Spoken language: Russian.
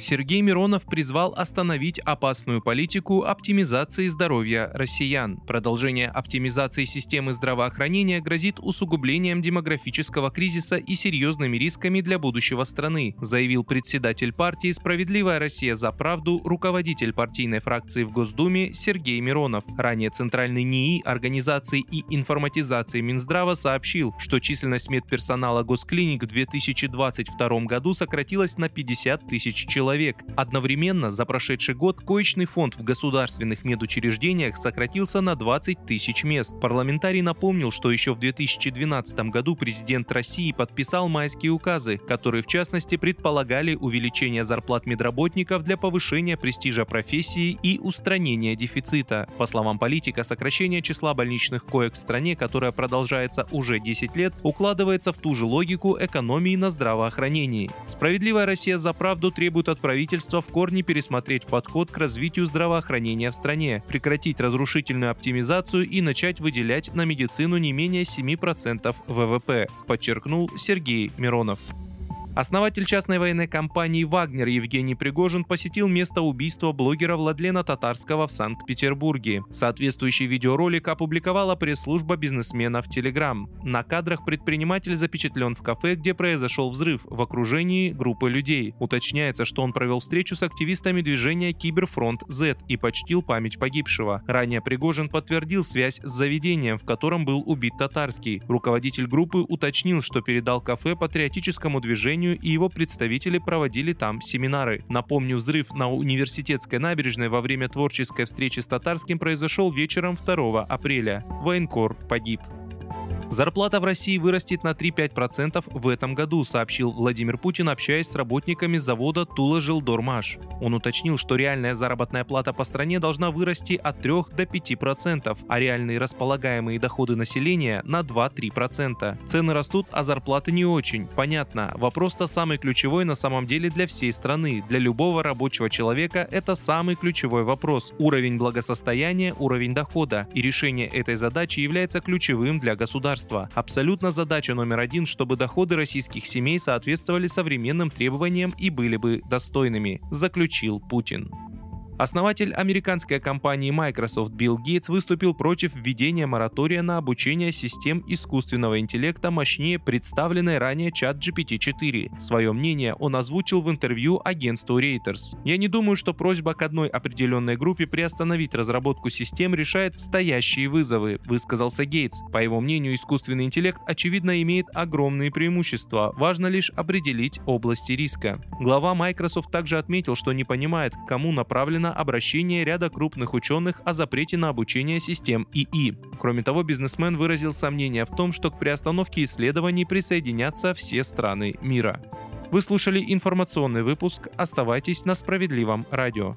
Сергей Миронов призвал остановить опасную политику оптимизации здоровья россиян. Продолжение оптимизации системы здравоохранения грозит усугублением демографического кризиса и серьезными рисками для будущего страны, заявил председатель партии «Справедливая Россия за правду», руководитель партийной фракции в Госдуме Сергей Миронов. Ранее Центральный НИИ организации и информатизации Минздрава сообщил, что численность медперсонала госклиник в 2022 году сократилась на 50 тысяч человек человек. Одновременно за прошедший год коечный фонд в государственных медучреждениях сократился на 20 тысяч мест. Парламентарий напомнил, что еще в 2012 году президент России подписал майские указы, которые в частности предполагали увеличение зарплат медработников для повышения престижа профессии и устранения дефицита. По словам политика, сокращение числа больничных коек в стране, которое продолжается уже 10 лет, укладывается в ту же логику экономии на здравоохранении. Справедливая Россия за правду требует от правительства в корне пересмотреть подход к развитию здравоохранения в стране, прекратить разрушительную оптимизацию и начать выделять на медицину не менее 7% ВВП, подчеркнул Сергей Миронов. Основатель частной военной компании «Вагнер» Евгений Пригожин посетил место убийства блогера Владлена Татарского в Санкт-Петербурге. Соответствующий видеоролик опубликовала пресс-служба бизнесмена в Телеграм. На кадрах предприниматель запечатлен в кафе, где произошел взрыв, в окружении группы людей. Уточняется, что он провел встречу с активистами движения Киберфронт Z и почтил память погибшего. Ранее Пригожин подтвердил связь с заведением, в котором был убит Татарский. Руководитель группы уточнил, что передал кафе патриотическому движению движению, и его представители проводили там семинары. Напомню, взрыв на университетской набережной во время творческой встречи с Татарским произошел вечером 2 апреля. Военкор погиб. Зарплата в России вырастет на 3-5% в этом году, сообщил Владимир Путин, общаясь с работниками завода Тула Жилдормаш. Он уточнил, что реальная заработная плата по стране должна вырасти от 3 до 5%, а реальные располагаемые доходы населения на 2-3%. Цены растут, а зарплаты не очень. Понятно, вопрос-то самый ключевой на самом деле для всей страны. Для любого рабочего человека это самый ключевой вопрос. Уровень благосостояния, уровень дохода. И решение этой задачи является ключевым для государства государства. Абсолютно задача номер один, чтобы доходы российских семей соответствовали современным требованиям и были бы достойными, заключил Путин. Основатель американской компании Microsoft Билл Гейтс выступил против введения моратория на обучение систем искусственного интеллекта мощнее представленной ранее чат GPT-4. Свое мнение он озвучил в интервью агентству Reuters. «Я не думаю, что просьба к одной определенной группе приостановить разработку систем решает стоящие вызовы», высказался Гейтс. По его мнению, искусственный интеллект очевидно имеет огромные преимущества. Важно лишь определить области риска. Глава Microsoft также отметил, что не понимает, к кому направлена обращение ряда крупных ученых о запрете на обучение систем ИИ. Кроме того, бизнесмен выразил сомнение в том, что к приостановке исследований присоединятся все страны мира. Вы слушали информационный выпуск. Оставайтесь на справедливом радио.